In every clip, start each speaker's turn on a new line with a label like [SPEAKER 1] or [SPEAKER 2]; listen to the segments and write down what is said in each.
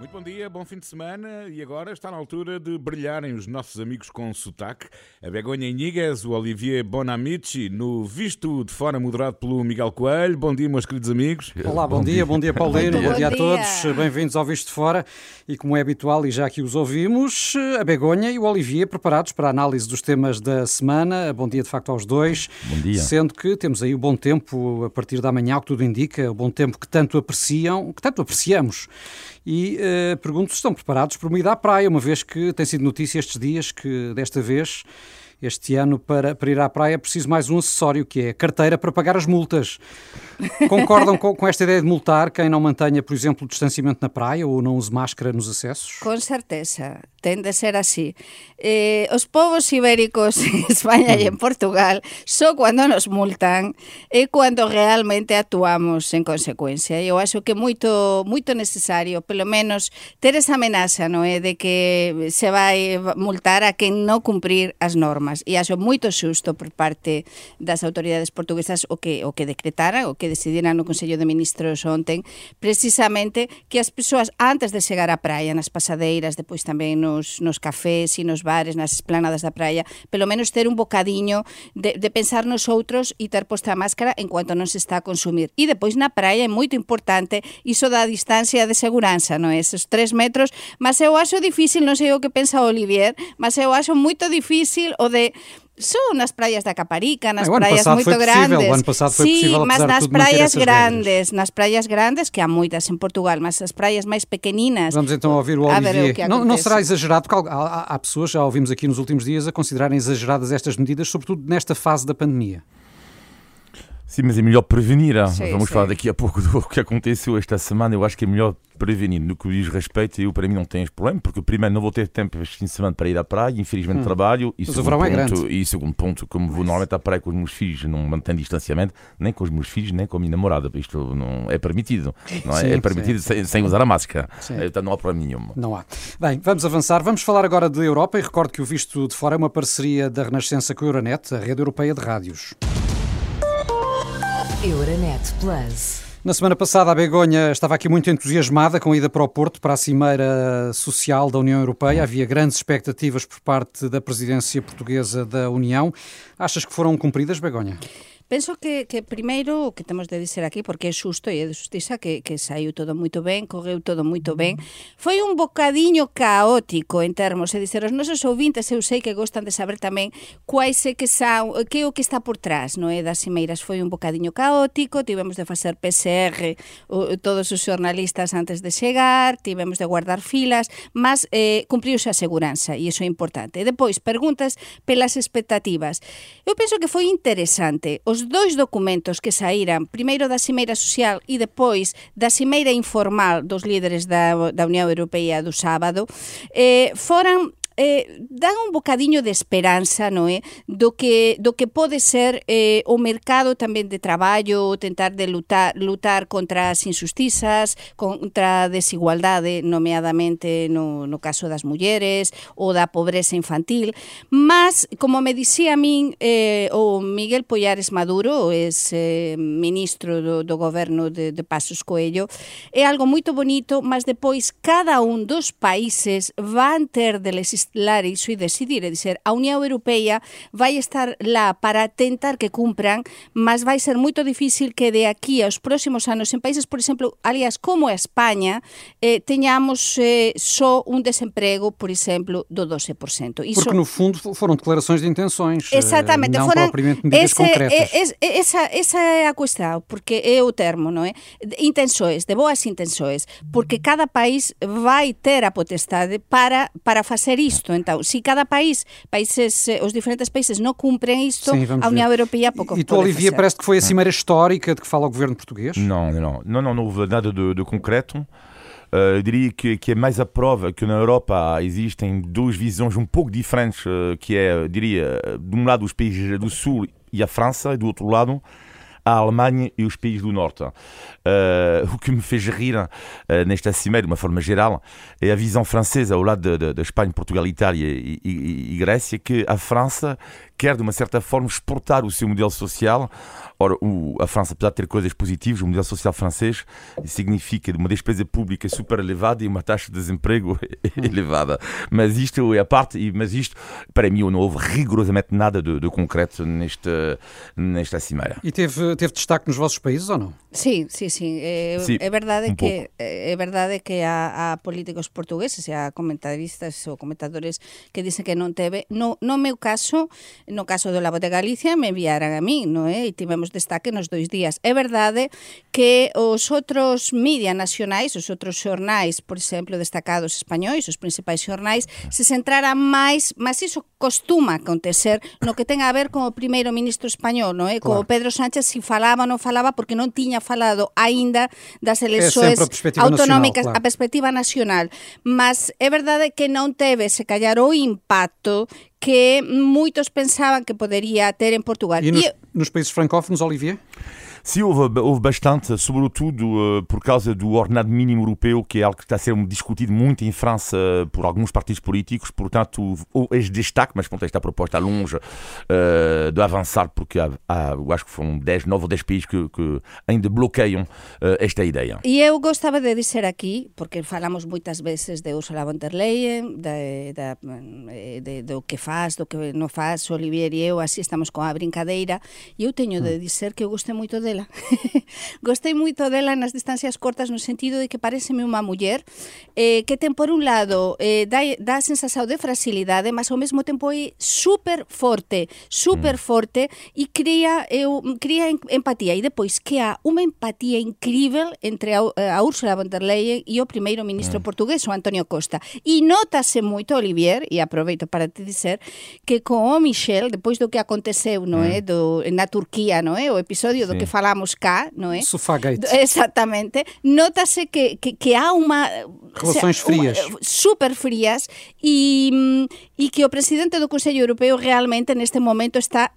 [SPEAKER 1] Muito bom dia, bom fim de semana e agora está na altura de brilharem os nossos amigos com sotaque. A Begonha Iniguez, o Olivier Bonamici, no Visto de Fora, moderado pelo Miguel Coelho. Bom dia, meus queridos amigos.
[SPEAKER 2] Olá, bom, bom dia, dia, bom dia Paulino, bom dia, bom dia a todos. Bem-vindos ao Visto de Fora e como é habitual e já que os ouvimos, a Begonha e o Olivier preparados para a análise dos temas da semana. Bom dia de facto aos dois.
[SPEAKER 3] Bom dia.
[SPEAKER 2] Sendo que temos aí o bom tempo a partir da manhã, o que tudo indica, o bom tempo que tanto apreciam, que tanto apreciamos e uh, pergunto se estão preparados para uma ida à praia, uma vez que tem sido notícia estes dias que desta vez este ano para, para ir à praia é preciso mais um acessório, que é a carteira para pagar as multas. Concordam com, com, esta ideia de multar quem não mantenha, por exemplo, o distanciamento na praia ou não use máscara nos acessos?
[SPEAKER 4] Com certeza, tem de ser assim. Eh, os povos ibéricos en España e en Portugal só cando nos multan é cando realmente actuamos en consecuencia. Eu acho que é moito, moito necesario, pelo menos, ter esa amenaza no é, de que se vai multar a quen non cumprir as normas normas e aso moito xusto por parte das autoridades portuguesas o que o que decretara, o que decidiran no Consello de Ministros onten, precisamente que as persoas antes de chegar á praia, nas pasadeiras, depois tamén nos, nos cafés e nos bares, nas esplanadas da praia, pelo menos ter un bocadiño de, de pensar nos outros e ter posta a máscara en cuanto non se está a consumir. E depois na praia é moito importante iso da distancia de seguranza, non é? Esos tres metros, mas eu acho difícil, non sei o que pensa Olivier, mas eu acho moito difícil o de de son nas praias da Caparica, nas praias moito grandes.
[SPEAKER 2] O ano passado foi
[SPEAKER 4] sí,
[SPEAKER 2] possível,
[SPEAKER 4] mas nas praias grandes, regras. nas praias grandes, que há moitas en Portugal, mas as praias máis pequeninas.
[SPEAKER 2] Vamos então ouvir o Olivier. O não, não, será exagerado, porque há, há pessoas, já ouvimos aqui nos últimos dias, a considerarem exageradas estas medidas, sobretudo nesta fase da pandemia.
[SPEAKER 3] Sim, mas é melhor prevenir. Sim, Vamos sim. falar daqui a pouco do que aconteceu esta semana. Eu acho que é melhor prevenir. No que diz respeito, eu para mim não tenho esse problema, porque primeiro não vou ter tempo este fim de semana para ir à praia, infelizmente hum. trabalho. E
[SPEAKER 2] mas segundo, o
[SPEAKER 3] é
[SPEAKER 2] ponto,
[SPEAKER 3] e segundo ponto, como vou normalmente à praia com os meus filhos, não mantenho distanciamento, nem com os meus filhos, nem com a minha namorada. Isto não é permitido. Não é? Sim, é permitido sem, sem, usar a máscara. Então não há problema nenhum.
[SPEAKER 2] Não há. Bem, vamos avançar. Vamos falar agora de Europa e recordo que o Visto de Fora é uma parceria da Renascença com a Euronet, a rede europeia de rádios. Euronet Plus. Na semana passada, a Begonha estava aqui muito entusiasmada com a ida para o Porto, para a Cimeira Social da União Europeia. Havia grandes expectativas por parte da presidência portuguesa da União. Achas que foram cumpridas, Begonha?
[SPEAKER 4] Penso que, que primeiro o que temos de dizer aquí, porque é xusto e é de justiza, que, que saiu todo moito ben, correu todo moito ben. Foi un bocadiño caótico en termos, é dizer, os nosos ouvintes eu sei que gostan de saber tamén quais é que, sa, que é o que está por trás, non é? Das Cimeiras foi un bocadiño caótico, tivemos de facer PCR o, todos os xornalistas antes de chegar, tivemos de guardar filas, mas eh, cumpriuse a seguranza e iso é importante. E depois, perguntas pelas expectativas. Eu penso que foi interesante. Os os dois documentos que saíran, primeiro da Cimeira Social e depois da Cimeira Informal dos líderes da, da Unión Europea do sábado, eh, foran eh, dan un bocadiño de esperanza, non é? Do que, do que pode ser eh, o mercado tamén de traballo, tentar de lutar, lutar contra as injustizas, contra a desigualdade, nomeadamente no, no caso das mulleres, ou da pobreza infantil, mas, como me dicía a min eh, o Miguel Pollares Maduro, es eh, ministro do, do goberno de, de Pasos Coelho, é algo moito bonito, mas depois cada un dos países van ter de legislar iso e decidir, é dizer, a Unión Europea vai estar lá para tentar que cumpran, mas vai ser moito difícil que de aquí aos próximos anos en países, por exemplo, aliás, como a España, eh, teñamos eh, só un desemprego, por exemplo, do 12%.
[SPEAKER 2] Iso... Porque, no fundo, foram declarações de intenções,
[SPEAKER 4] Exatamente,
[SPEAKER 2] não
[SPEAKER 4] foram,
[SPEAKER 2] propriamente medidas
[SPEAKER 4] ese,
[SPEAKER 2] concretas.
[SPEAKER 4] Es, esa, esa é a cuestión, porque é o termo, non é? Intenções, de boas intenções, porque cada país vai ter a potestade para, para facer isto isto. Então, se cada país, países, eh, os diferentes países não cumprem isto, Sim, a União Europeia pouco
[SPEAKER 2] E tu, Olivia, parece que foi a cimeira histórica de que fala o governo português?
[SPEAKER 3] Não, não, não, não, não houve nada de, de concreto. Uh, eu diria que, que é mais a prova que na Europa existem duas visões um pouco diferentes, uh, que é, diria, de um lado os países do Sul e a França, e do outro lado a Alemanha e os países do Norte. Uh, o que me fez rir uh, nesta cimeira, de uma forma geral, é a visão francesa ao lado da Espanha, Portugal, Itália e, e, e, Grécia, que a França quer, de uma certa forma, exportar o seu modelo social. Ora, o, a França, apesar de ter coisas positivas, o modelo social francês significa uma despesa pública super elevada e uma taxa de desemprego elevada. Mas isto é a parte, mas isto, para mim, não houve rigorosamente nada de, de concreto nesta, nesta cimeira.
[SPEAKER 2] E teve, teve destaque nos vossos países ou não?
[SPEAKER 4] Sí, sí, sí. É,
[SPEAKER 3] Sí,
[SPEAKER 4] é verdade
[SPEAKER 3] un
[SPEAKER 4] que é verdade que há, há políticos portugueses e há comentaristas ou comentadores que dicen que non teve. No, no meu caso, no caso do Labo de Galicia me enviaran a mí, non é? E eh? tivemos destaque nos dois días. É verdade que os outros media nacionais, os outros xornais, por exemplo, destacados españois, os principais xornais, se centraran máis, mas iso costuma acontecer no que ten a ver con o primeiro ministro español, non é? Eh? Co
[SPEAKER 2] claro.
[SPEAKER 4] Pedro Sánchez si falaba ou non falaba porque non tiña falado aínda das eleições autonómicas
[SPEAKER 2] nacional, claro.
[SPEAKER 4] a perspectiva nacional. Mas é verdade que non teve se callar o impacto que moitos pensaban que poderia ter en Portugal.
[SPEAKER 2] E nos,
[SPEAKER 4] E-
[SPEAKER 2] nos países francófonos, Olivier?
[SPEAKER 3] Sim, houve, houve bastante, sobretudo eh, por causa do ordenado mínimo europeu, que é algo que está a ser discutido muito em França eh, por alguns partidos políticos. Portanto, houve este destaque, mas pronto, esta proposta longe eh, de avançar, porque há, há, eu acho que foram 10, 9 ou 10 países que, que ainda bloqueiam eh, esta ideia.
[SPEAKER 4] E eu gostaba de dizer aquí, porque falamos moitas veces de Ursula von der Leyen, de, de, de, do que faz, do que non faz, Olivier e eu, así estamos con a brincadeira, e eu teño de dizer que eu gostei moito dela. Gostei moito dela nas distancias cortas no sentido de que pareceme unha muller eh, que ten por un lado eh, dá, dá sensación de fragilidade, mas ao mesmo tempo é super forte, super forte mm. e cría, eh, eu, cría empatía. E depois que há unha empatía incrível entre a, eh, a Úrsula von der Leyen e o primeiro ministro mm. portugués, o Antonio Costa. E notase moito, Olivier, e aproveito para te dizer, que con o Michel, depois do que aconteceu, non é, mm. eh, do, na Turquía, non é, o episodio
[SPEAKER 3] sí.
[SPEAKER 4] do que fala falamos cá, non é?
[SPEAKER 2] Sofagate.
[SPEAKER 4] Exactamente. Notase que, que, que há unha...
[SPEAKER 2] Relações frias.
[SPEAKER 4] Uma, super frias e, e que o presidente do Consello Europeo realmente neste momento está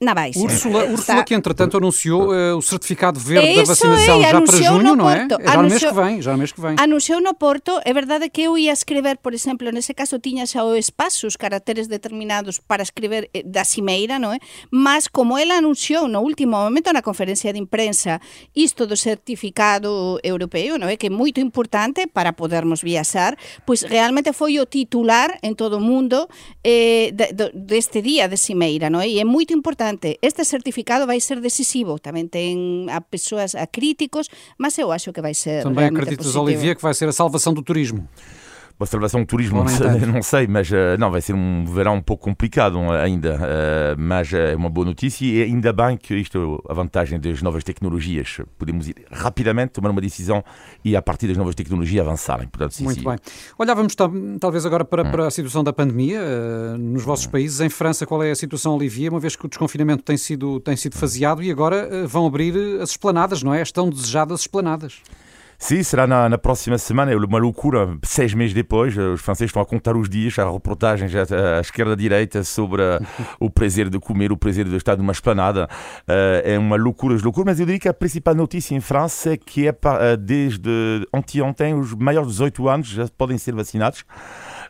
[SPEAKER 4] na baixa.
[SPEAKER 2] Úrsula, Úrsula, que entretanto anunciou eh, o certificado verde da
[SPEAKER 4] Isso
[SPEAKER 2] vacinação
[SPEAKER 4] é,
[SPEAKER 2] já para
[SPEAKER 4] anunciou
[SPEAKER 2] junho, não é?
[SPEAKER 4] Porto.
[SPEAKER 2] É já no mês
[SPEAKER 4] Anunciou-
[SPEAKER 2] que vem, já no mês que vem.
[SPEAKER 4] Anunciou no Porto, é verdade que eu ia escrever, por exemplo, nese caso tiña xa o espazo, os caracteres determinados para escrever eh, da cimeira, non é? Mas como ela anunciou no último momento na conferencia de imprensa isto do certificado europeo, non é? Que é moito importante para podermos viaxar, pois realmente foi o titular en todo o mundo eh, de, de, deste día de cimeira, non é? E é moito importante. Este certificado vai ser decisivo, tamén ten a persoas, a críticos, mas eu acho que vai ser
[SPEAKER 2] Também acreditas,
[SPEAKER 4] positivo.
[SPEAKER 2] Olivier, que vai ser a salvação do turismo.
[SPEAKER 3] Uma salvação do turismo, não sei, não sei, mas eh, não, vai ser um verão um pouco complicado eh, ainda, eh, mas é uma boa notícia e ainda bem que isto é a vantagem das novas tecnologias. Podemos ir rapidamente, tomar uma decisão e a partir das novas tecnologias avançarem. Portanto, sim,
[SPEAKER 2] Muito
[SPEAKER 3] sim.
[SPEAKER 2] bem. Olhávamos talvez agora para,
[SPEAKER 3] Hum.
[SPEAKER 2] para a situação da pandemia nos vossos países. Em França, qual é a situação, Olivier? Uma vez que o desconfinamento tem sido, tem sido faseado e agora vão abrir as esplanadas, não é? As tão desejadas esplanadas.
[SPEAKER 3] Sim, será na, na próxima semana, é uma loucura. Seis meses depois, eh, os franceses estão a contar os dias, há reportagens à, à esquerda à direita sobre eh, o prazer de comer, o prazer de estar numa esplanada. Eh, é uma loucura loucura, mas eu diria que a principal notícia em França é que é desde anteontem os maiores de 18 anos já podem ser vacinados.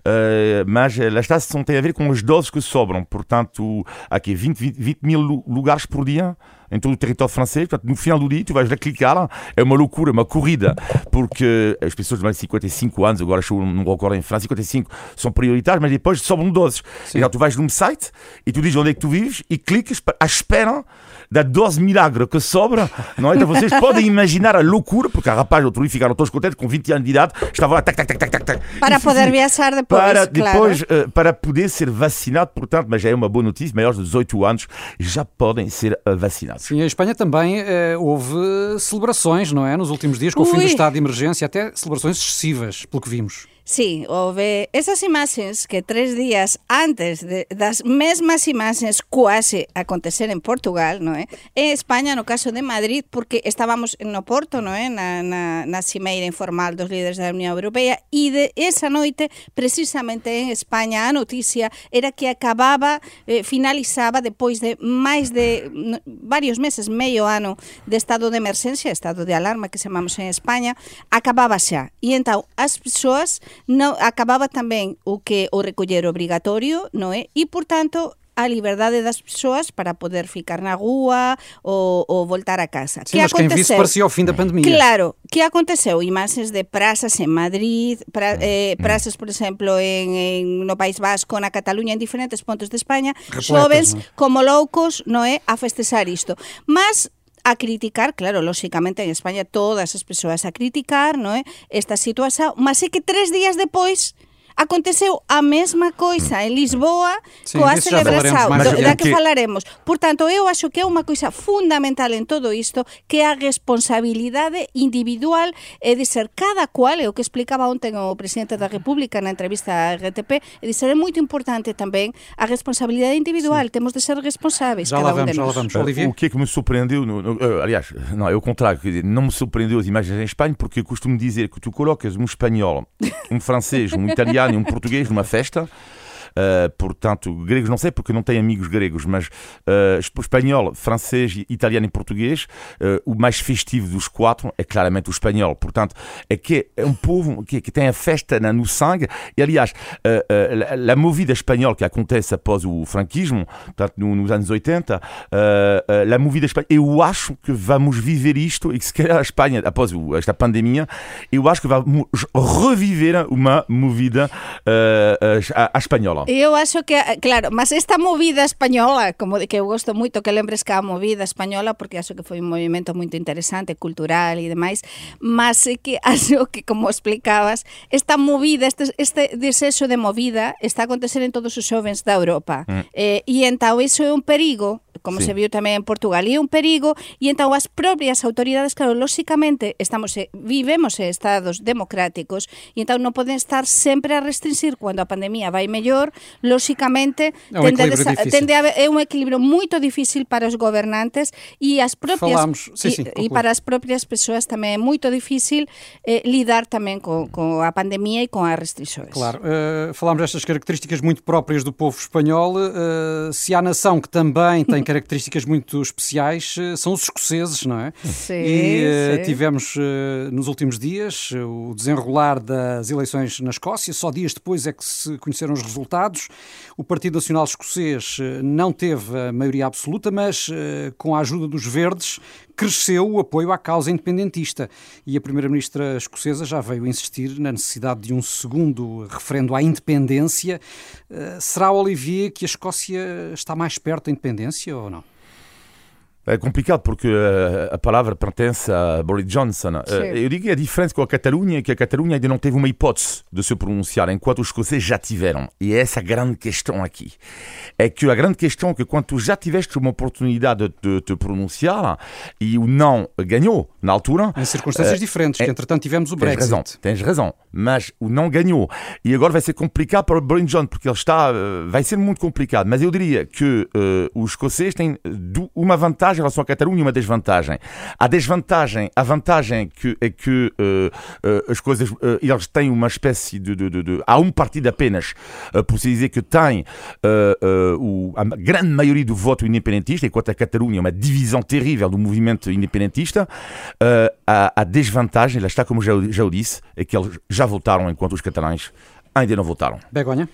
[SPEAKER 3] Uh, mas uh, lá está, são, tem a ver com as doses que sobram. Portanto, há aqui 20, 20, 20 mil lu- lugares por dia em todo o território francês. Portanto, no final do dia, tu vais lá clicar. É uma loucura, uma corrida, porque as pessoas de mais de 55 anos, agora estou num recorde em França, 55 são prioritárias, mas depois sobram doses. Então, tu vais num site e tu dizes onde é que tu vives e clicas à espera da dose milagre que sobra. Não é? Então, vocês podem imaginar a loucura, porque a rapaz, outro dia ficaram todos contentes, com 20 anos de idade, estavam lá, tac, tac, tac, tac, tac.
[SPEAKER 4] Para
[SPEAKER 3] E
[SPEAKER 4] poder viajar depois,
[SPEAKER 3] para
[SPEAKER 4] claro.
[SPEAKER 3] depois eh, para poder ser vacinado, portanto, mas já é uma boa notícia, maiores de 18 anos já podem ser eh, vacinados.
[SPEAKER 2] Sim, em Espanha também eh, houve celebrações, não é? Nos últimos dias, com o fim do
[SPEAKER 4] Ui.
[SPEAKER 2] estado de emergência, até celebrações excessivas, pelo que vimos.
[SPEAKER 4] Sí, houve esas imaxes que tres días antes de, das mesmas imaxes quase acontecer en Portugal, non é? En España, no caso de Madrid, porque estábamos no Porto, non é? Na, na cimeira informal dos líderes da Unión Europea e de esa noite, precisamente en España, a noticia era que acababa, eh, finalizaba depois de máis de no, varios meses, meio ano de estado de emerxencia, estado de alarma que chamamos en España, acababa xa. E entón as persoas non acababa tamén o que o recoller obrigatorio, non é? E, portanto, a liberdade das persoas para poder ficar na rúa ou, ou voltar a casa.
[SPEAKER 2] Sim, que mas aconteceu? quem viu parecia o fim da pandemia.
[SPEAKER 4] Claro, que aconteceu? Imaxes de prazas en Madrid, pra, mm, eh, mm. prazas, por exemplo, en, en, no País Vasco, na Cataluña, en diferentes pontos de España, Repletas, xovens ¿no? como loucos, non é, a festexar isto. Mas a criticar, claro, lóxicamente en España todas as persoas a criticar, non é, esta situación, mas é que tres días depois Aconteceu a mesma coisa en Lisboa Sim, coa celebração do, da que, falaremos. Portanto, eu acho que é unha coisa fundamental en todo isto que a responsabilidade individual é de ser cada cual, é o que explicaba ontem o presidente da República na entrevista a RTP, é de ser muito importante também a responsabilidade individual. Sim. Temos de ser responsáveis,
[SPEAKER 2] já
[SPEAKER 4] cada
[SPEAKER 2] vamos,
[SPEAKER 4] um de
[SPEAKER 2] nós. Vamos. Olivier?
[SPEAKER 3] O que é que me surpreendeu, no, no, uh, aliás, não, é o contrário, não me surpreendeu as imagens em Espanha, porque eu costumo dizer que tu colocas um espanhol, um francês, um italiano e um português numa festa Uh, portanto, gregos não sei porque não tenho amigos gregos, mas uh, espanhol, francês, italiano e português, uh, o mais festivo dos quatro é claramente o espanhol. Portanto, é que é um povo que, que tem a festa no sangue. E, aliás, a, movida espanhola que acontece após o franquismo, portanto, nos anos 80, a movida espanhola, eu acho que vamos viver isto e que se calhar a Espanha, após esta pandemia, eu acho que vamos reviver uma movida espanhola.
[SPEAKER 4] Eu acho que, claro, mas esta movida española, como que eu gosto moito que lembres que a movida española, porque acho que foi un movimento moito interesante, cultural e demais, mas que acho que, como explicabas, esta movida, este, este desexo de movida está a acontecer en todos os xovens da Europa. Mm. Eh, e entao iso é un perigo como sí. se viu tamén en Portugal, e é un perigo, e entón as propias autoridades, claro, lóxicamente, estamos vivemos en estados democráticos, e entón non poden estar sempre a restringir cando a pandemia vai mellor, lóxicamente,
[SPEAKER 2] é un tende, a, tende
[SPEAKER 4] a, é un equilibrio moito difícil para os gobernantes e as propias
[SPEAKER 2] Falamos, sí, sí,
[SPEAKER 4] e, e para as propias persoas tamén é moito difícil eh, lidar tamén co, co a pandemia e con as restrições.
[SPEAKER 2] Claro, uh, falamos destas características muito próprias do povo espanhol, uh, se há nação que também tem características muito especiais eh, são os escoceses, não é?
[SPEAKER 4] Sim,
[SPEAKER 2] e
[SPEAKER 4] uh,
[SPEAKER 2] tivemos uh, nos últimos dias o desenrolar das eleições na Escócia, só dias depois é que se conheceram os resultados. O Partido Nacional Escocês não teve a maioria absoluta, mas com a ajuda dos verdes cresceu o apoio à causa independentista e a primeira-ministra escocesa já veio insistir na necessidade de um segundo referendo à independência. Será, Olivier, que a Escócia está mais perto da independência ou não?
[SPEAKER 3] É complicado porque uh, a palavra pertence a Boris Johnson. Uh, eu digo que a diferença com a Catalunha é que a Catalunha ainda não teve uma hipótese de se pronunciar, enquanto os escoceses já tiveram. E é essa a grande questão aqui. É que a grande questão é que quando tu já tiveste uma oportunidade de te pronunciar e o não ganhou na altura.
[SPEAKER 2] Em circunstâncias uh, diferentes, é, que entretanto tivemos o Brexit.
[SPEAKER 3] Tens razão, tens razão. Mas o não ganhou. E agora vai ser complicado para o Boris Johnson, porque ele está. vai ser muito complicado. Mas eu diria que os escoceses têm uma vantagem em relação à Catalunha e uma desvantagem. A desvantagem, a vantagem que, é que uh, uh, as coisas, uh, eles têm uma espécie de, de, de, de há um partido apenas, por se dizer que tem o, a grande maioria do voto independentista, enquanto a Catalunha é uma divisão terrível do movimento independentista, a, a, desvantagem, lá está como já, já o disse, é que eles já votaram enquanto os catalães ainda não votaram.
[SPEAKER 2] Begonha?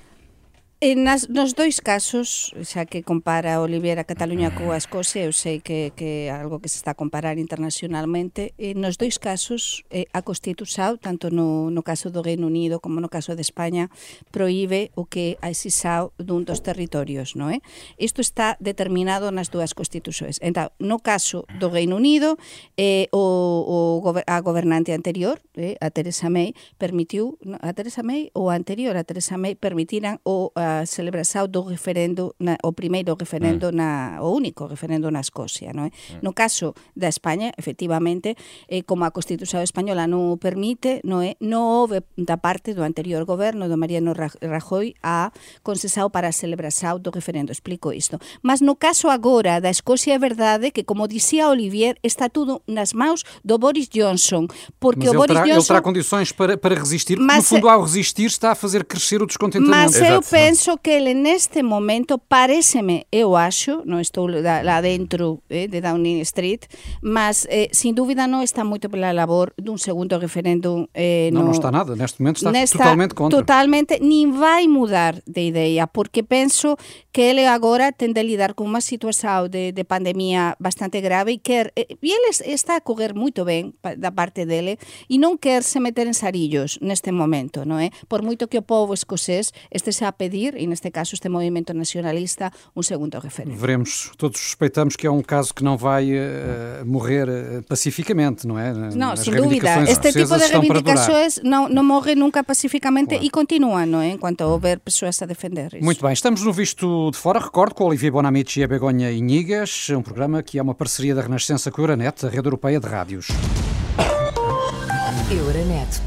[SPEAKER 4] en nas, nos dois casos, xa que compara Olivier a Cataluña coa Escocia, eu sei que, que algo que se está a comparar internacionalmente, e nos dois casos eh, a Constitución, tanto no, no caso do Reino Unido como no caso de España, proíbe o que a exisao dun dos territorios. No é? Isto está determinado nas dúas Constitucións. Entón, no caso do Reino Unido, eh, o, o, a gobernante anterior, eh, a Teresa May, permitiu, a Teresa May ou anterior a Teresa May permitiran o a, celebración do referendo na, o primeiro referendo mm. na o único referendo na Escocia, non é? Mm. No caso da España, efectivamente, eh, como a Constitución española non o permite, non é? Non houve da parte do anterior goberno do Mariano Rajoy a concesao para a celebración do referendo, explico isto. Mas no caso agora da Escocia é verdade que como dicía Olivier, está tudo nas maus do Boris Johnson, porque
[SPEAKER 2] mas
[SPEAKER 4] o Boris
[SPEAKER 2] terá,
[SPEAKER 4] Johnson
[SPEAKER 2] ele terá condições para, para resistir, mas, no fundo ao resistir está a fazer crescer o descontentamento.
[SPEAKER 4] Mas eu penso penso que ele neste momento pareceme, eu acho, non estou lá dentro eh, de Downing Street, mas eh, sin dúvida non está moito pela labor dun segundo referéndum
[SPEAKER 2] eh, no, non, non está nada, neste momento está nesta, totalmente contra.
[SPEAKER 4] Totalmente, nin vai mudar de ideia, porque penso que ele agora ten de lidar con unha situación de, de pandemia bastante grave e quer, e ele está a coger moito ben da parte dele e non quer se meter en sarillos neste momento, non é? Por moito que o povo escocés estese a pedir, e neste caso este movimento nacionalista, un segundo referendo.
[SPEAKER 2] Veremos, todos suspeitamos que é um caso que não vai uh, morrer uh, pacificamente, não é?
[SPEAKER 4] Não, sem dúvida. Este tipo de reivindicações não, não morre nunca pacificamente claro. e continua, não é? Enquanto houver pessoas a defender isso.
[SPEAKER 2] Muito bem, estamos no Visto de Fora, recordo, com Olivier Bonamici e a Begonha Inigas, um programa que é uma parceria da Renascença com a Euronet, a rede europeia de rádios.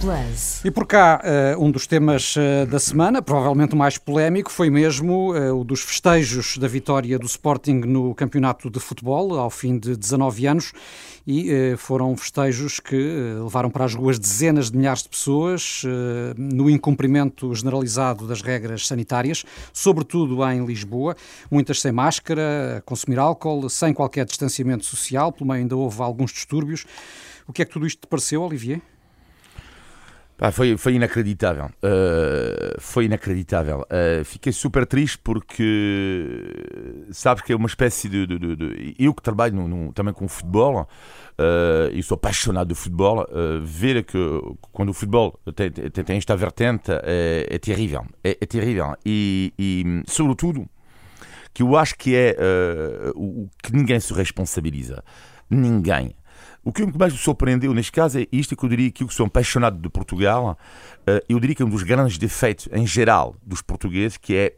[SPEAKER 2] Plus. E por cá, uh, um dos temas uh, da semana, provavelmente o mais polémico, foi mesmo uh, o dos festejos da vitória do Sporting no campeonato de futebol, ao fim de 19 anos, e foram festejos que levaram para as ruas dezenas de milhares de pessoas, no incumprimento generalizado das regras sanitárias, sobretudo em Lisboa, muitas sem máscara, a consumir álcool, sem qualquer distanciamento social, pelo meio ainda houve alguns distúrbios. O que é que tudo isto te pareceu, Olivier?
[SPEAKER 3] Pá, foi, foi inacreditável. Uh, foi inacreditável. Uh, fiquei super triste porque sabes que é uma espécie de. de, de, de eu que trabalho no, no, também com futebol, uh, e sou apaixonado do futebol, uh, ver que quando o futebol tem, tem, tem esta vertente é, é terrível. É, é terrível. E, e, sobretudo, que eu acho que é o que ninguém se responsabiliza. Ninguém. O que mais me surpreendeu neste caso é isto que eu diria que eu que sou apaixonado de Portugal, eh, eu diria que é um dos grandes defeitos em geral dos portugueses que é,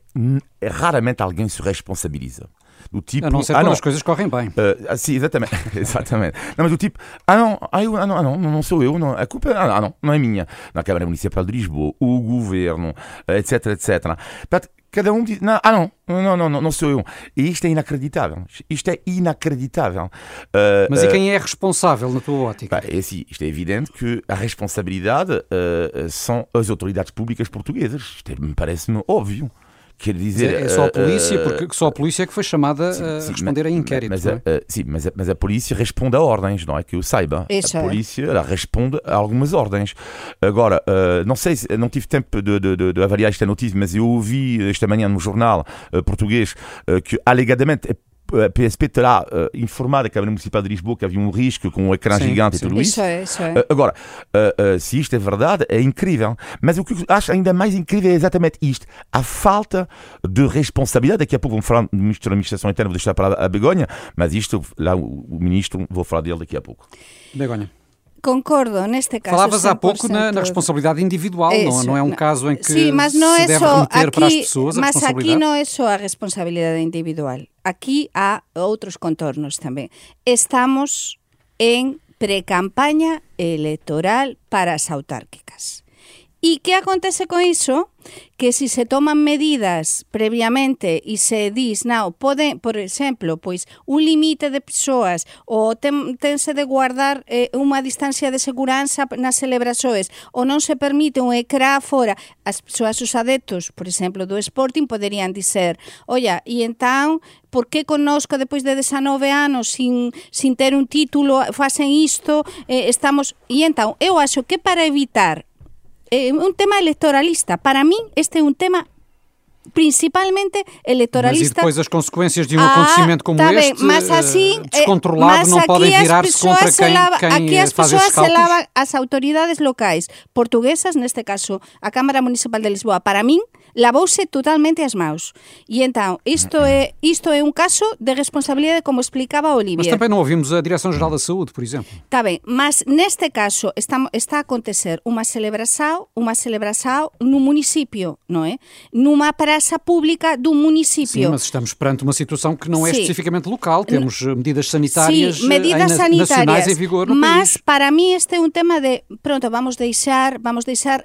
[SPEAKER 3] é raramente alguém se responsabiliza.
[SPEAKER 2] Do tipo, a não ser ah, quando não, as coisas correm bem.
[SPEAKER 3] Uh, sim, exatamente. exatamente. Não, mas do tipo, ah não, ah, eu, ah, não, ah, não, não sou eu, não, a culpa ah, não, não é minha. Na Câmara Municipal de Lisboa, o governo, etc, etc. Portanto, Cada um diz, não, ah não, não, não, não, não sou eu. E isto é inacreditável. Isto é inacreditável.
[SPEAKER 2] Uh, Mas e quem é responsável na tua ótica?
[SPEAKER 3] é assim, isto é evidente que a responsabilidade uh, são as autoridades públicas portuguesas. Isto é, me parece-me óbvio. Quer dizer,
[SPEAKER 2] é, é só a polícia, uh, porque só a polícia é que foi chamada sim, a responder mas, a inquérito.
[SPEAKER 3] Mas, é? uh, sim, mas a, mas a polícia responde a ordens, não é? Que eu saiba. Isso a é. polícia ela responde a algumas ordens. Agora, uh, não sei, não tive tempo de, de, de, de, avaliar esta notícia, mas eu ouvi esta manhã no jornal português que alegadamente a PSP terá uh, informado a Câmara Municipal de Lisboa que havia um risco com um ecrã sim, gigante sim. e tudo isso.
[SPEAKER 4] isso, é, isso é. Uh,
[SPEAKER 3] agora, uh, se isto é verdade, é incrível. Mas o que eu acho ainda mais incrível é exatamente isto: a falta de responsabilidade. Daqui a pouco vamos falar do Ministro da Administração Interna, vou deixar para a Begonha, mas isto, lá o, o Ministro, vou falar dele daqui a pouco.
[SPEAKER 2] Begonha.
[SPEAKER 4] Concordo, neste caso.
[SPEAKER 2] Falavas há pouco na, na responsabilidade individual, não, não, é um caso em que
[SPEAKER 4] Sim, mas não
[SPEAKER 2] se
[SPEAKER 4] é
[SPEAKER 2] deve
[SPEAKER 4] só
[SPEAKER 2] aqui,
[SPEAKER 4] para
[SPEAKER 2] as pessoas a
[SPEAKER 4] Mas aqui não é só a responsabilidade individual. Aqui há outros contornos também. Estamos em pré-campanha eleitoral para as autárquicas. E que acontece con iso? Que se si se toman medidas previamente e se dis, nao, pode, por exemplo, pois un limite de persoas ou ten, tense de guardar eh, unha distancia de seguranza nas celebrações ou non se permite un ecrá fora, as persoas, os adeptos, por exemplo, do Sporting poderían dizer, olla, e entón, por que connosco depois de 19 anos sin, sin ter un título facen isto, eh, estamos... E entón, eu acho que para evitar é un tema electoralista. Para min este é un tema principalmente electoralista. Mas
[SPEAKER 2] e depois as consequências de um ah, acontecimento como tá este, mas assim, descontrolado, mas não podem virar-se contra quem, lava, quem
[SPEAKER 4] aqui
[SPEAKER 2] as pessoas se
[SPEAKER 4] lavam as autoridades locais portuguesas, neste caso a Câmara Municipal de Lisboa, para min, lavouse totalmente as maus. E então, isto é, isto é um caso de responsabilidade, como explicaba Olivier.
[SPEAKER 2] Mas também não ouvimos a Direção-Geral da Saúde, por exemplo.
[SPEAKER 4] Está bem, mas neste caso está, está a acontecer uma celebração, uma celebração no município, não é? Numa praça pública do município. Sim,
[SPEAKER 2] mas estamos perante uma situação que não é Sim. especificamente local. Temos eh, medidas sanitárias,
[SPEAKER 4] Sim, medidas sanitárias nacionais em vigor no mas país. para mim este é um tema de, pronto, vamos deixar, vamos deixar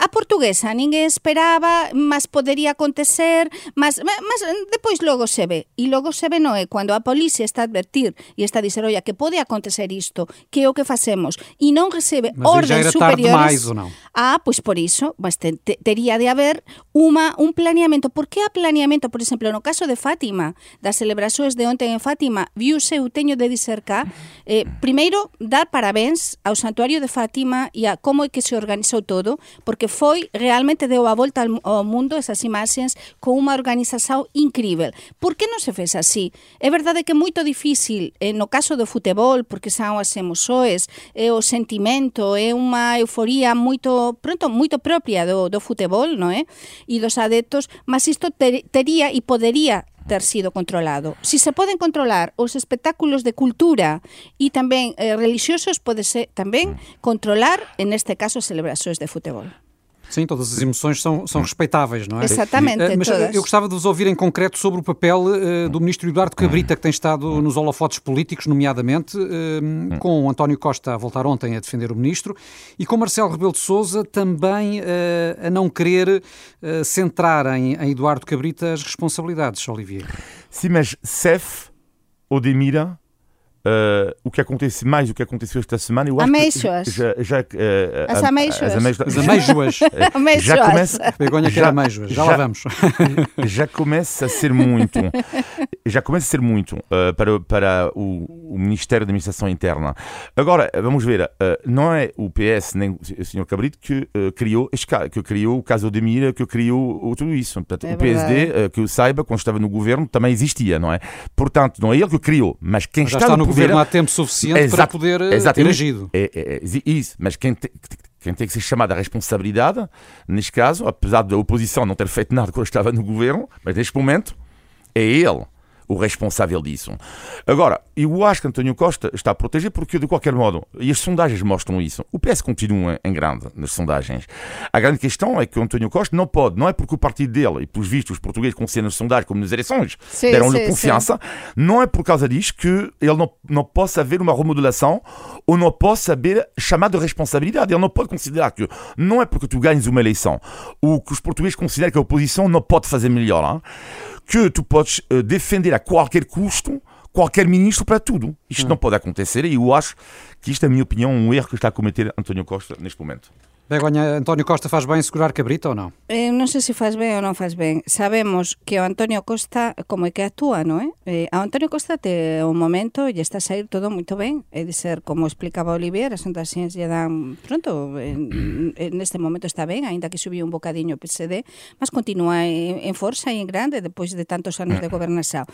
[SPEAKER 4] a portuguesa, ninguém esperava mas podería acontecer, mas, mas depois logo se ve. E logo se ve non é cando a policía está a advertir e está a dizer, oia, que pode acontecer isto, que é o que facemos, e non recebe
[SPEAKER 2] mas
[SPEAKER 4] ordens
[SPEAKER 2] superiores. Mais, ou non?
[SPEAKER 4] Ah, pois por iso, mas te, te, tería de haber uma, un plan planeamento. Por que a planeamento? Por exemplo, no caso de Fátima, das celebrações de ontem en Fátima, viuse, eu teño de dizer cá, eh, primeiro, dar parabéns ao Santuario de Fátima e a como é que se organizou todo, porque foi, realmente deu a volta ao mundo esas imaxes con unha organización incrível. Por que non se fez así? É verdade que é moito difícil, eh, no caso do futebol, porque son as emoções, é o sentimento, é unha euforía moito, pronto, moito propia do, do futebol, non é? E dos adeptos, mas isto ter, tería e podería ter sido controlado. Si se poden controlar os espectáculos de cultura e tamén eh, religiosos, pode ser tamén controlar, en este caso, as celebrações de futebol.
[SPEAKER 2] Sim, todas as emoções são, são respeitáveis, não é?
[SPEAKER 4] Exatamente,
[SPEAKER 2] uh, Mas
[SPEAKER 4] todas.
[SPEAKER 2] eu gostava de vos ouvir em concreto sobre o papel uh, do ministro Eduardo Cabrita, que tem estado nos holofotes políticos, nomeadamente, uh, com António Costa a voltar ontem a defender o ministro, e com Marcelo Rebelo de Sousa também a não querer centrar em, em, Eduardo Cabrita as responsabilidades, Olivier.
[SPEAKER 3] Sim, mas CEF, Odemira, Uh, o que acontece mais o que aconteceu esta semana eu acho
[SPEAKER 4] ameixoas.
[SPEAKER 3] que já, já uh,
[SPEAKER 4] as ameixoas
[SPEAKER 2] as ameixoas, as ameixoas.
[SPEAKER 3] já começa
[SPEAKER 2] quer ameixoas já, já lá vamos.
[SPEAKER 3] já começa a ser muito já começa a ser muito uh, para, para o, o, Ministério da Administração Interna. Agora vamos ver não é o PS nem o Sr. Cabrito que criou que criou o caso de Mira que criou tudo isso. Portanto, é o PSD que eu saiba quando estava no governo também existia não é? Portanto não é ele que criou mas quem
[SPEAKER 2] mas
[SPEAKER 3] está,
[SPEAKER 2] está no governo há tempo suficiente Exato, para poder eh, ter agido.
[SPEAKER 3] É, é, é, isso, mas quem, te, quem tem que ser chamado à responsabilidade, neste caso, apesar da oposição não ter feito nada quando estava no governo, mas neste momento é ele o responsável disso. Agora, eu acho que António Costa está a proteger porque, de qualquer modo, e as sondagens mostram isso, o PS continua em grande nas sondagens. A grande questão é que o António Costa não pode, não é porque o partido dele, e pelos vistos os portugueses conhecem nas sondagens como nas eleições, deram-lhe confiança, sim. não é por causa disso que ele não, não possa haver uma remodelação ou não possa haver chamada de responsabilidade. Ele não pode considerar que não é porque tu ganhas uma eleição ou que os portugueses consideram que a oposição não pode fazer melhor. Hein? Que tu podes uh, defender a qualquer custo qualquer ministro para tudo. Isto hum. não pode acontecer e eu acho que isto, na minha opinião, é um erro que está a cometer António Costa neste momento.
[SPEAKER 2] Begoña, António Costa faz bem segurar cabrita ou não?
[SPEAKER 4] Eh, non sei se faz ben ou non faz ben. Sabemos que o Antonio Costa, como é que actúa, non é? Eh, a Costa te un momento e está a sair todo moito ben. É de ser, como explicaba Olivier, as sondaxes lle dan, pronto, en, este momento está ben, aínda que subiu un bocadiño o PSD, mas continúa en, en forza e en grande depois de tantos anos de gobernação.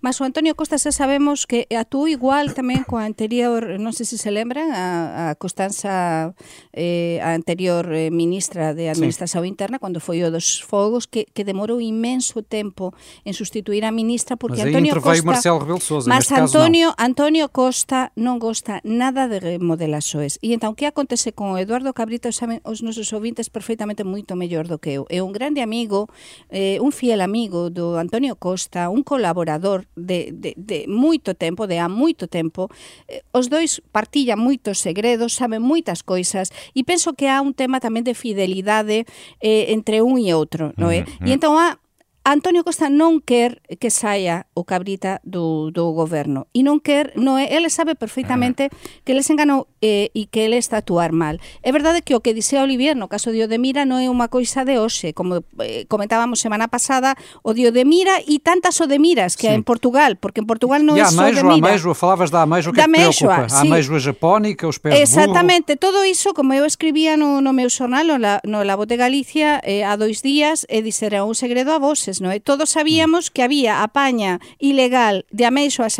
[SPEAKER 4] Mas o Antonio Costa xa sabemos que actuou igual tamén coa anterior, non sei se se lembran, a, a Costanza eh, a anterior anterior eh, ministra de Administración sí. Interna cando foi o dos fogos que, que demorou imenso tempo en sustituir a ministra porque
[SPEAKER 2] Mas
[SPEAKER 4] Antonio Costa
[SPEAKER 2] Marcelo Rebelo Sousa,
[SPEAKER 4] Mas Antonio, caso. Antonio Costa non gosta nada de remodelaxoes. E entón que acontece con Eduardo Cabrita saben os nosos ouvintes perfectamente moito mellor do que eu é un grande amigo eh, un fiel amigo do Antonio Costa un colaborador de, de, de moito tempo de há moito tempo eh, os dois partillan moitos segredos saben moitas coisas e penso que há un tema tamén de fidelidade eh, entre un e outro, non é? Uh -huh. E entón Antonio Costa non quer que saia o cabrita do, do goberno e non quer, non é, ele sabe perfeitamente ah. que les enganou eh, e que ele está a actuar mal. É verdade que o que dixe Olivier no caso de Odemira non é unha coisa de hoxe, como eh, comentábamos semana pasada, o de Odemira e tantas Odemiras que sí. hai en Portugal, porque en Portugal non é só Odemira.
[SPEAKER 2] E a Amaijo, falavas da Amaijo, que da Amaijoa, te preocupa? Sí. A Amaijoa japónica, os pés
[SPEAKER 4] Exactamente, burro. todo iso, como eu escribía no, no meu xornal, no, la, no La Voz de Galicia, eh, a dois días, e dixera un segredo a voses, no, E todos sabíamos que había a paña ilegal de ameixo a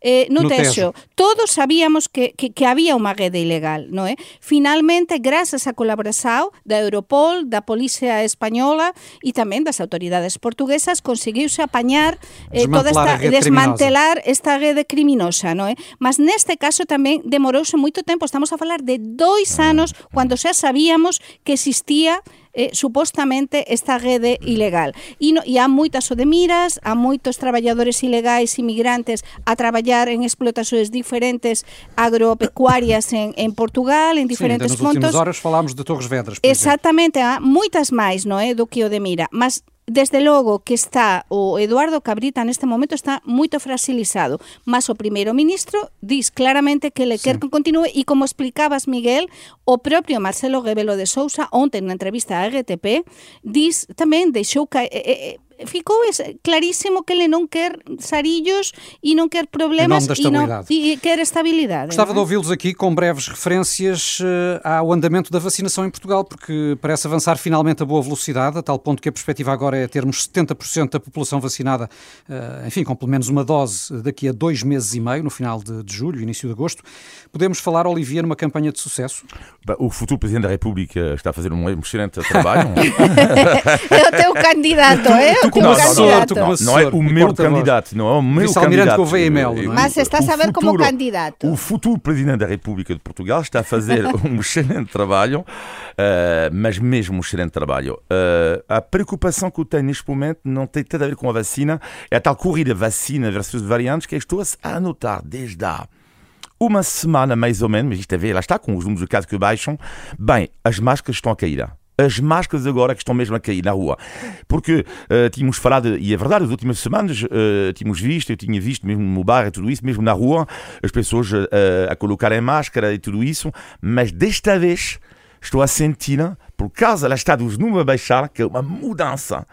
[SPEAKER 4] eh, no, no Texo. Todos sabíamos que, que, que había unha rede ilegal. No é? Finalmente, grazas á colaboración da Europol, da Policía Española e tamén das autoridades portuguesas, conseguiuse apañar eh, toda esta, desmantelar criminosa. esta rede criminosa. No é? Mas neste caso tamén demorouse moito tempo, estamos a falar de dois anos, cando xa sabíamos que existía eh, supostamente esta rede ilegal. E, no, e há moitas odemiras, há moitos traballadores ilegais inmigrantes a traballar en explotações diferentes agropecuarias en, en Portugal, en diferentes
[SPEAKER 2] Sim,
[SPEAKER 4] pontos.
[SPEAKER 2] Sim, horas falámos de Torres Vedras,
[SPEAKER 4] Exactamente, há moitas máis, non é, do que o de Mira, mas desde logo que está o Eduardo Cabrita neste momento está moito fragilizado, mas o primeiro ministro dis claramente que le quer que continue e como explicabas Miguel, o propio Marcelo Rebelo de Sousa onte na entrevista a RTP dis tamén deixou eh, eh, ficou clarísimo que ele non quer sarillos e non quer problemas e, non,
[SPEAKER 2] estabilidade.
[SPEAKER 4] e quer estabilidade.
[SPEAKER 2] Gostava de
[SPEAKER 4] é?
[SPEAKER 2] ouvi-los aqui com breves referências eh, ao andamento da vacinação em Portugal, porque parece avançar finalmente a boa velocidade, a tal ponto que a perspectiva agora é termos 70% da população vacinada, eh, enfim, com pelo menos uma dose daqui a dois meses e meio, no final de, de julho, início de agosto. Podemos falar, Olivier, numa campanha de sucesso?
[SPEAKER 3] O futuro Presidente da República está a fazer um excelente trabalho.
[SPEAKER 4] É o teu candidato, é o teu
[SPEAKER 2] como
[SPEAKER 3] não,
[SPEAKER 2] assessor, tu
[SPEAKER 3] não, não é o meu candidato, não é o meu candidato.
[SPEAKER 2] Gouveia Melo, é?
[SPEAKER 4] Mas estás a ver como candidato.
[SPEAKER 3] O futuro Presidente da República de Portugal está a fazer um excelente trabalho, eh, mas mesmo um excelente trabalho. Eh, a preocupação que eu tenho neste momento não tem nada a ver com a vacina, é a tal corrida vacina versus variantes que estou a notar desde há uma semana mais ou menos, mas isto a ver, lá está, com os números de casos que baixam, bem, as máscaras estão a cair. As máscaras agora que estão mesmo a cair na rua. Porque eh, tínhamos falado, e é verdade, as últimas semanas eh, tínhamos visto, eu tinha visto mesmo no bar e tudo isso, mesmo na rua, as pessoas eh, a colocarem máscara e tudo isso, mas desta vez estou a sentir, por causa, lá está, dos números baixar, que é uma mudança,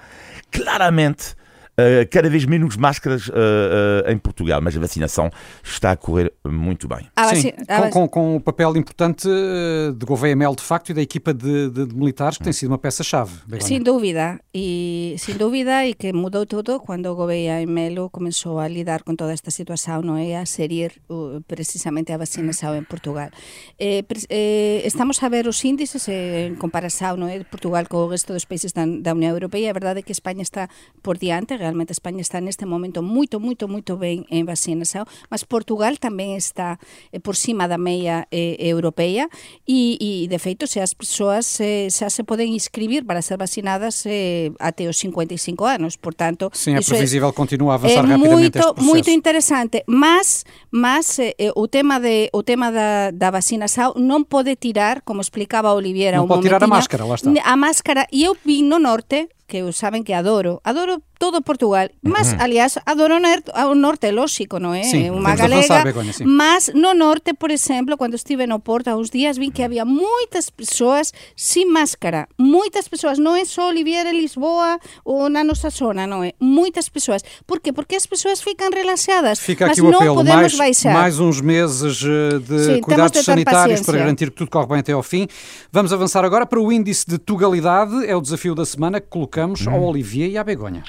[SPEAKER 3] claramente, eh, cada vez menos máscaras eh, eh, em Portugal, mas a vacinação está a correr muito bem.
[SPEAKER 4] A
[SPEAKER 2] Sim,
[SPEAKER 4] vaci- a
[SPEAKER 2] com, com, com o papel importante de Gouveia Melo, de facto, e da equipa de, de- de militares, que tem sido uma peça-chave.
[SPEAKER 4] Sin dúbida, e sin dúbida e que mudou todo cando Gouveia e Melo comenzou a lidar con toda esta situación, non é a serir uh, precisamente a vacinación en Portugal. Eh, eh, estamos a ver os índices eh, en comparación non é, de Portugal co resto dos países da, da Unión Europea, e a verdade é que España está por diante, realmente España está neste momento moito, moito, moito ben en vacinación, mas Portugal tamén está eh, por cima da meia eh, europea e, e de feito se as persoas eh, xa se poden inscribir para ser vacinadas eh, até os 55 anos, portanto,
[SPEAKER 2] Sim, é
[SPEAKER 4] iso
[SPEAKER 2] previsível que continue a
[SPEAKER 4] é
[SPEAKER 2] avançar rapidamente
[SPEAKER 4] moito,
[SPEAKER 2] este processo.
[SPEAKER 4] moito interesante, mas mas eh, eh, o tema de o tema da, da vacinación non pode tirar, como explicaba Oliviera
[SPEAKER 2] Non
[SPEAKER 4] un
[SPEAKER 2] pode tirar a máscara, lá está.
[SPEAKER 4] A máscara, e eu vim no norte, que eu saben que adoro, adoro todo Portugal, mas, aliás, adoro o norte, lógico, non é?
[SPEAKER 2] Avançar,
[SPEAKER 4] galega, mas no norte, por exemplo, cando estive no Porto há uns días, vi que había moitas persoas sin máscara, moitas persoas, non é só Oliviera, Lisboa ou na nosa zona, non é? Moitas persoas. Por quê? Porque as persoas fican relaxadas,
[SPEAKER 2] Fica
[SPEAKER 4] mas
[SPEAKER 2] aqui o
[SPEAKER 4] non
[SPEAKER 2] apelo,
[SPEAKER 4] podemos
[SPEAKER 2] mais,
[SPEAKER 4] baixar.
[SPEAKER 2] mais uns meses eh, de
[SPEAKER 4] Sim,
[SPEAKER 2] cuidados
[SPEAKER 4] de
[SPEAKER 2] sanitários
[SPEAKER 4] paciência.
[SPEAKER 2] para garantir que tudo corre bem até ao fim. Vamos avançar agora para o índice de tugalidade, é o desafio da semana que colocamos ao Olivier e à Begonha.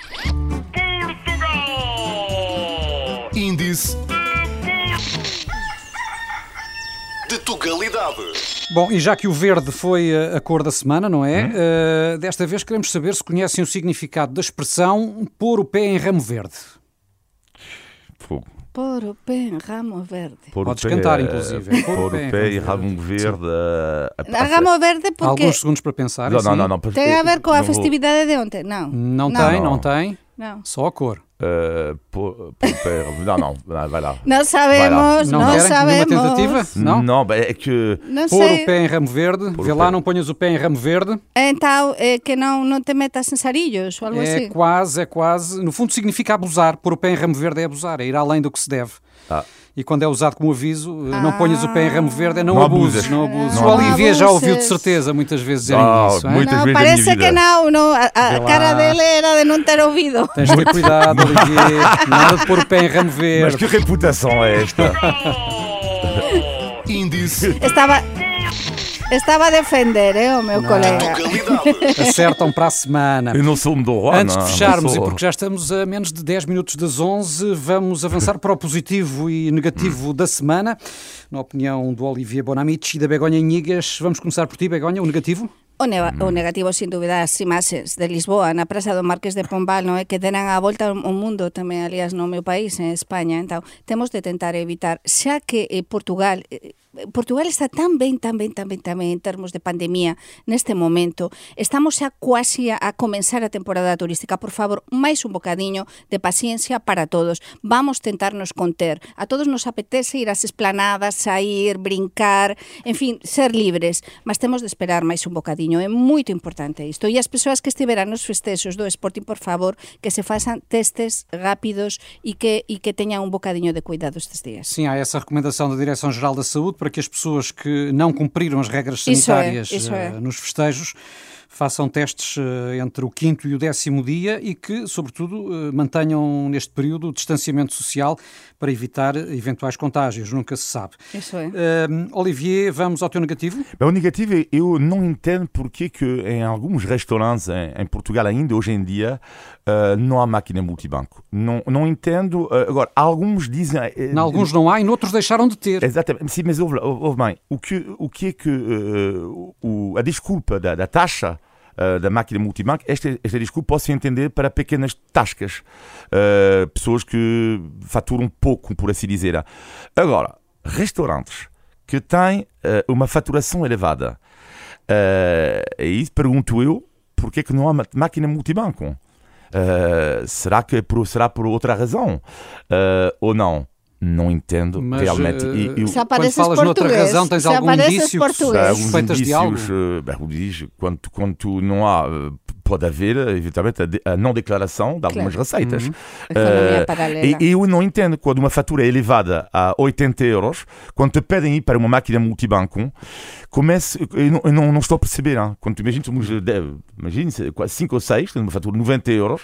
[SPEAKER 5] Índice de Tugalidade.
[SPEAKER 2] Bom, e já que o verde foi a, cor da semana, não é? Eh, desta vez queremos saber se conhecem o significado da expressão pôr o pé em ramo verde.
[SPEAKER 3] Fogo.
[SPEAKER 4] Por o pé em ramo verde.
[SPEAKER 3] Pôr
[SPEAKER 2] Podes
[SPEAKER 3] pé,
[SPEAKER 2] cantar,
[SPEAKER 3] eh,
[SPEAKER 2] inclusive.
[SPEAKER 3] Pôr o pé e ramo verde. eh,
[SPEAKER 4] A ramo verde porque
[SPEAKER 2] alguns segundos para pensar.
[SPEAKER 3] Não,
[SPEAKER 2] assim.
[SPEAKER 3] não, não. não
[SPEAKER 4] tem a ver com a
[SPEAKER 3] vou-
[SPEAKER 4] festividade de ontem. Não.
[SPEAKER 2] Não,
[SPEAKER 4] Não.
[SPEAKER 2] tem, não,
[SPEAKER 3] Não.
[SPEAKER 2] tem.
[SPEAKER 4] Não.
[SPEAKER 2] Só a cor.
[SPEAKER 3] eh, pôr- pôr o pé. Não, não. Vai lá.
[SPEAKER 4] Não sabemos,
[SPEAKER 2] Não,
[SPEAKER 4] não,
[SPEAKER 2] querem
[SPEAKER 4] sabemos.
[SPEAKER 2] nenhuma tentativa? Não?
[SPEAKER 3] Não, é que.
[SPEAKER 4] Não
[SPEAKER 2] Pôr
[SPEAKER 4] sei.
[SPEAKER 2] o pé em ramo verde.
[SPEAKER 3] Pôr
[SPEAKER 2] Vê lá,
[SPEAKER 3] pé.
[SPEAKER 2] não ponhas o pé em ramo verde.
[SPEAKER 4] Então, é que não, não te metas em sarilhos ou algo
[SPEAKER 2] É
[SPEAKER 4] assim.
[SPEAKER 2] quase, é quase. No fundo, significa abusar. Pôr o pé em ramo verde é abusar, é ir além do que se deve.
[SPEAKER 3] Ah.
[SPEAKER 2] E quando é usado como aviso, eh, não ponhas o pé em ramo verde, é não,
[SPEAKER 3] Não
[SPEAKER 2] abuses,
[SPEAKER 3] abuses.
[SPEAKER 2] não abuses.
[SPEAKER 3] Não
[SPEAKER 2] o Olivier já ouviu de certeza muitas vezes dizerem
[SPEAKER 3] Ah,
[SPEAKER 2] isso.
[SPEAKER 3] muito. Muitas
[SPEAKER 4] não, parece
[SPEAKER 3] minha
[SPEAKER 4] que não, não a, a cara dele era de não ter ouvido.
[SPEAKER 2] Tens de ter cuidado, Olivier. Nada de pôr o pé em ramo
[SPEAKER 3] Mas
[SPEAKER 2] verde.
[SPEAKER 3] que reputação é esta?
[SPEAKER 5] Índice
[SPEAKER 4] Estava, estava a defender, eh, o meu colega.
[SPEAKER 5] Tugalidade.
[SPEAKER 2] Acertam para a semana.
[SPEAKER 3] Eu não sou um do
[SPEAKER 2] Antes de
[SPEAKER 3] não,
[SPEAKER 2] fecharmos,
[SPEAKER 3] não
[SPEAKER 2] e porque já estamos a menos de 10 minutos das 11, vamos avançar para o positivo e negativo da semana. Na opinião do Olivier Bonamici e da Begonha Inigas, vamos começar por ti, Begonha, o negativo?
[SPEAKER 4] O, neva, o negativo, sin dúbida, as imaxes de Lisboa, na praza do Marqués de Pombal, non é que deran a volta ao mundo tamén, aliás, no meu país, en España. Entón, temos de tentar evitar, xa que eh, Portugal eh, Portugal está tan ben, tan ben, tan ben, tan ben en termos de pandemia neste momento. Estamos xa quasi a, a comenzar a temporada turística. Por favor, máis un bocadiño de paciencia para todos. Vamos tentarnos conter. A todos nos apetece ir ás esplanadas, sair, brincar, en fin, ser libres, mas temos de esperar máis un bocadiño. É moito importante isto. E as persoas que estiveran nos festexos do Sporting, por favor, que se façan testes rápidos e que, e que teñan un bocadiño de cuidado estes días.
[SPEAKER 2] Sim, há essa recomendação da Direção-Geral da Saúde para que as pessoas que não cumpriram as regras
[SPEAKER 4] é,
[SPEAKER 2] sanitárias
[SPEAKER 4] é.
[SPEAKER 2] eh, nos festejos façam testes eh, entre o quinto e o décimo dia e que, sobretudo, eh, mantenham neste período o distanciamento social para evitar eventuais contágios, nunca se sabe.
[SPEAKER 4] Isso é.
[SPEAKER 2] Eh, Olivier, vamos ao teu negativo?
[SPEAKER 3] Bem, o negativo é eu não entendo porque que em alguns restaurantes em, em Portugal ainda hoje em dia uh, não há máquina multibanco. Não, não entendo. uh, agora, alguns dizem. uh,
[SPEAKER 2] Em alguns não há e noutros deixaram de ter.
[SPEAKER 3] Exatamente, sim, mas ouve, ouve bem, o que, o que é que uh, o, a desculpa da, da taxa uh, da máquina multibanco, esta, esta desculpa posso entender para pequenas tascas, uh, pessoas que faturam pouco, por assim dizer. Agora, restaurantes que têm uh, uma faturação elevada, uh, aí pergunto eu, porquê que não há máquina multibanco? Será que é por, será por outra razão? Ou não? Não entendo
[SPEAKER 2] Mas,
[SPEAKER 3] realmente.
[SPEAKER 2] eh,
[SPEAKER 3] E- eu-
[SPEAKER 4] Se
[SPEAKER 2] Quando falas noutra razão, tens algum indício
[SPEAKER 3] alguns
[SPEAKER 2] suspeitas de
[SPEAKER 3] indícios,
[SPEAKER 2] algo?
[SPEAKER 3] eh, bem, como diz, quando, quando não há, eh, pode haver, evidentemente, a não declaração de algumas
[SPEAKER 4] Claro.
[SPEAKER 3] receitas.
[SPEAKER 2] Uhum.
[SPEAKER 4] Paralela.
[SPEAKER 3] e eu não entendo quando uma fatura é elevada a 80 euros, quando te pedem ir para uma máquina multibanco, comece, eu não, eu não, não estou a perceber. hein? Quando imagina, somos, deve- imagina 5 ou 6, uma fatura de 90 euros,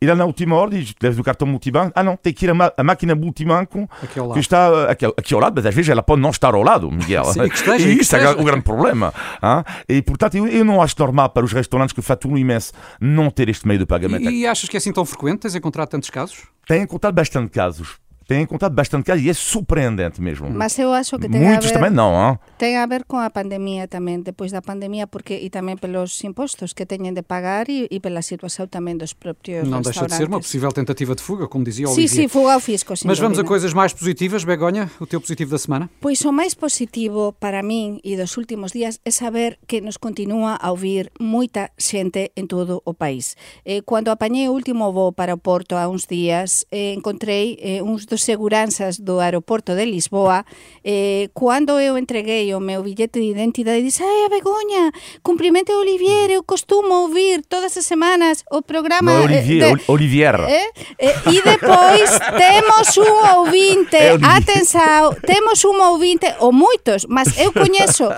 [SPEAKER 3] e lá na última hora diz, leves o cartão multibanco, ah não, tem que ir a, ma- a máquina multibanco
[SPEAKER 2] Aqui
[SPEAKER 3] que está aqui, aqui ao lado, mas às vezes ela pode não estar ao lado, Miguel.
[SPEAKER 2] Sim, que esteja,
[SPEAKER 3] e isso é o grande problema. hein? E portanto, eu, eu não acho normal para os restaurantes que faturam imenso não ter este meio de pagamento.
[SPEAKER 2] E, e achas que é assim tão frequente? Tens encontrado tantos casos?
[SPEAKER 3] Têm encontrado bastante casos. Têm encontrado bastante casos e é surpreendente mesmo.
[SPEAKER 4] Mas eu acho que ten
[SPEAKER 3] Muitos
[SPEAKER 4] a ver,
[SPEAKER 3] também não, hein?
[SPEAKER 4] ten a ver con a pandemia tamén, depois da pandemia, porque e tamén pelos impostos que teñen de pagar e, e pela situación tamén dos propios
[SPEAKER 2] Não deixa de ser uma possível tentativa de fuga, como dizia o Olivier.
[SPEAKER 4] sí, fuga ao fisco, sin
[SPEAKER 2] Mas vamos a coisas mais positivas. Begonha, o teu positivo da semana?
[SPEAKER 4] Pois o máis positivo para min e dos últimos días é saber que nos continúa a ouvir moita xente en todo o país. Eh, cando apañei o último voo para o Porto há uns días, eh, encontrei eh, uns dos dos seguranzas do aeroporto de Lisboa, eh, cando eu entreguei o meu billete de identidade, dixe, ai, a Begoña, cumprimente o Olivier, eu costumo ouvir todas as semanas o programa...
[SPEAKER 3] No,
[SPEAKER 4] eh,
[SPEAKER 3] Olivier,
[SPEAKER 4] eh,
[SPEAKER 3] de, Olivier.
[SPEAKER 4] Eh, eh, e depois temos un ouvinte, atenção, temos un ouvinte, ou moitos, mas eu coñezo,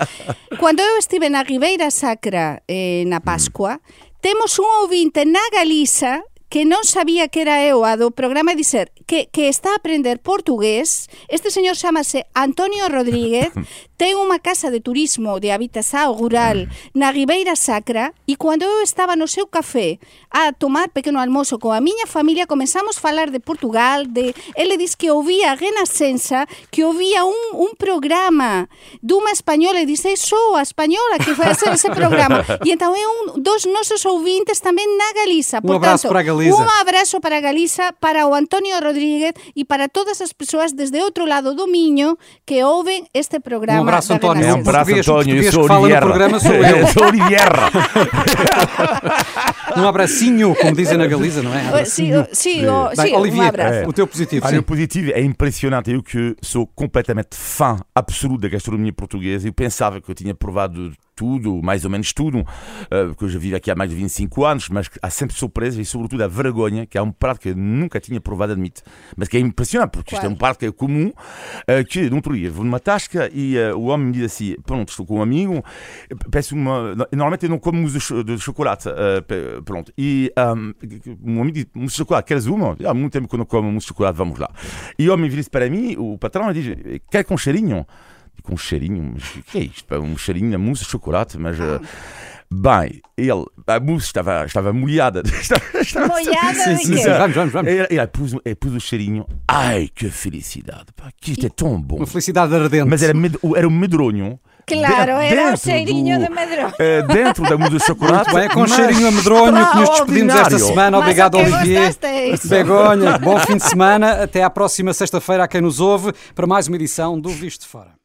[SPEAKER 4] cando eu estive na Ribeira Sacra eh, na mm. Pascua, temos un ouvinte na Galiza que non sabía que era eu a do programa de ser que, que está a aprender portugués. Este señor chamase Antonio Rodríguez ten unha casa de turismo de habitação rural na Ribeira Sacra e cando eu estaba no seu café a tomar pequeno almozo coa miña familia comenzamos a falar de Portugal, de ele diz que ouvía a Renascença, que ouvía un, un programa dunha española e dice, sou a española que foi a hacer ese programa. E então é un dos nosos ouvintes tamén na Galiza.
[SPEAKER 2] Un abrazo para a Galiza.
[SPEAKER 4] Un abrazo para Galiza, para o Antonio Rodríguez e para todas as persoas desde outro lado do Miño que ouven este programa.
[SPEAKER 2] Um abraço, António.
[SPEAKER 3] É
[SPEAKER 2] Um
[SPEAKER 3] abraço, António. Eu sou Olivier.
[SPEAKER 2] programa sou eu.
[SPEAKER 3] sou Olivier.
[SPEAKER 2] Um abracinho, como dizem na Galiza, não é?
[SPEAKER 4] Eh, Sí, o- sí, o-
[SPEAKER 2] Bem,
[SPEAKER 4] sí, um
[SPEAKER 2] Olivier,
[SPEAKER 4] abraço.
[SPEAKER 2] o teu positivo,
[SPEAKER 3] Olha,
[SPEAKER 2] sim.
[SPEAKER 3] o positivo é impressionante. Eu que sou completamente fã absoluto da gastronomia portuguesa. Eu pensava que eu tinha provado tudo, mais ou menos tudo, eh, porque eu já vivo aqui há mais de 25 anos, mas há sempre surpresas e, sobretudo, a vergonha, que é um prato que eu nunca tinha provado, admito, mas que é impressionante, porque isto é um prato que é comum, eh, que, no outro dia, vou numa tasca e eh, o homem me diz assim, pronto, estou com um amigo, peço uma... Normalmente eu não como mousse de cho- de chocolate, pronto, e um, um amigo diz, mousse de chocolate, queres uma? Há muito tempo que eu não como mousse de chocolate, vamos lá. E o homem vira-se para mim, o patrão, e diz, quer com cheirinho? Com um cheirinho, mas o que é isto? Um cheirinho a mousse de chocolate, mas. eh, bem, ele, a mousse estava, estava molhada. estava, estava-
[SPEAKER 4] Molhada
[SPEAKER 2] Sim,
[SPEAKER 4] de
[SPEAKER 2] sim,
[SPEAKER 4] quê?
[SPEAKER 2] sim. Vamos, vamos, vamos.
[SPEAKER 3] Ele, ele pôs, ele pôs o cheirinho. Ai, que felicidade! Pá, que isto é tão bom.
[SPEAKER 2] Uma felicidade ardente.
[SPEAKER 3] Mas era, med- era um medronho.
[SPEAKER 4] Claro,
[SPEAKER 3] de-
[SPEAKER 4] era o cheirinho
[SPEAKER 3] do-
[SPEAKER 4] de medronho.
[SPEAKER 3] eh, dentro da mousse de chocolate.
[SPEAKER 2] Bem, com
[SPEAKER 3] mas
[SPEAKER 2] cheirinho a medronho que nos despedimos esta semana.
[SPEAKER 4] Mas
[SPEAKER 2] Obrigado, Olivier.
[SPEAKER 4] é.
[SPEAKER 2] Begonha, bom fim de semana. Até à próxima sexta-feira a quem nos ouve para mais uma edição do Visto de Fora.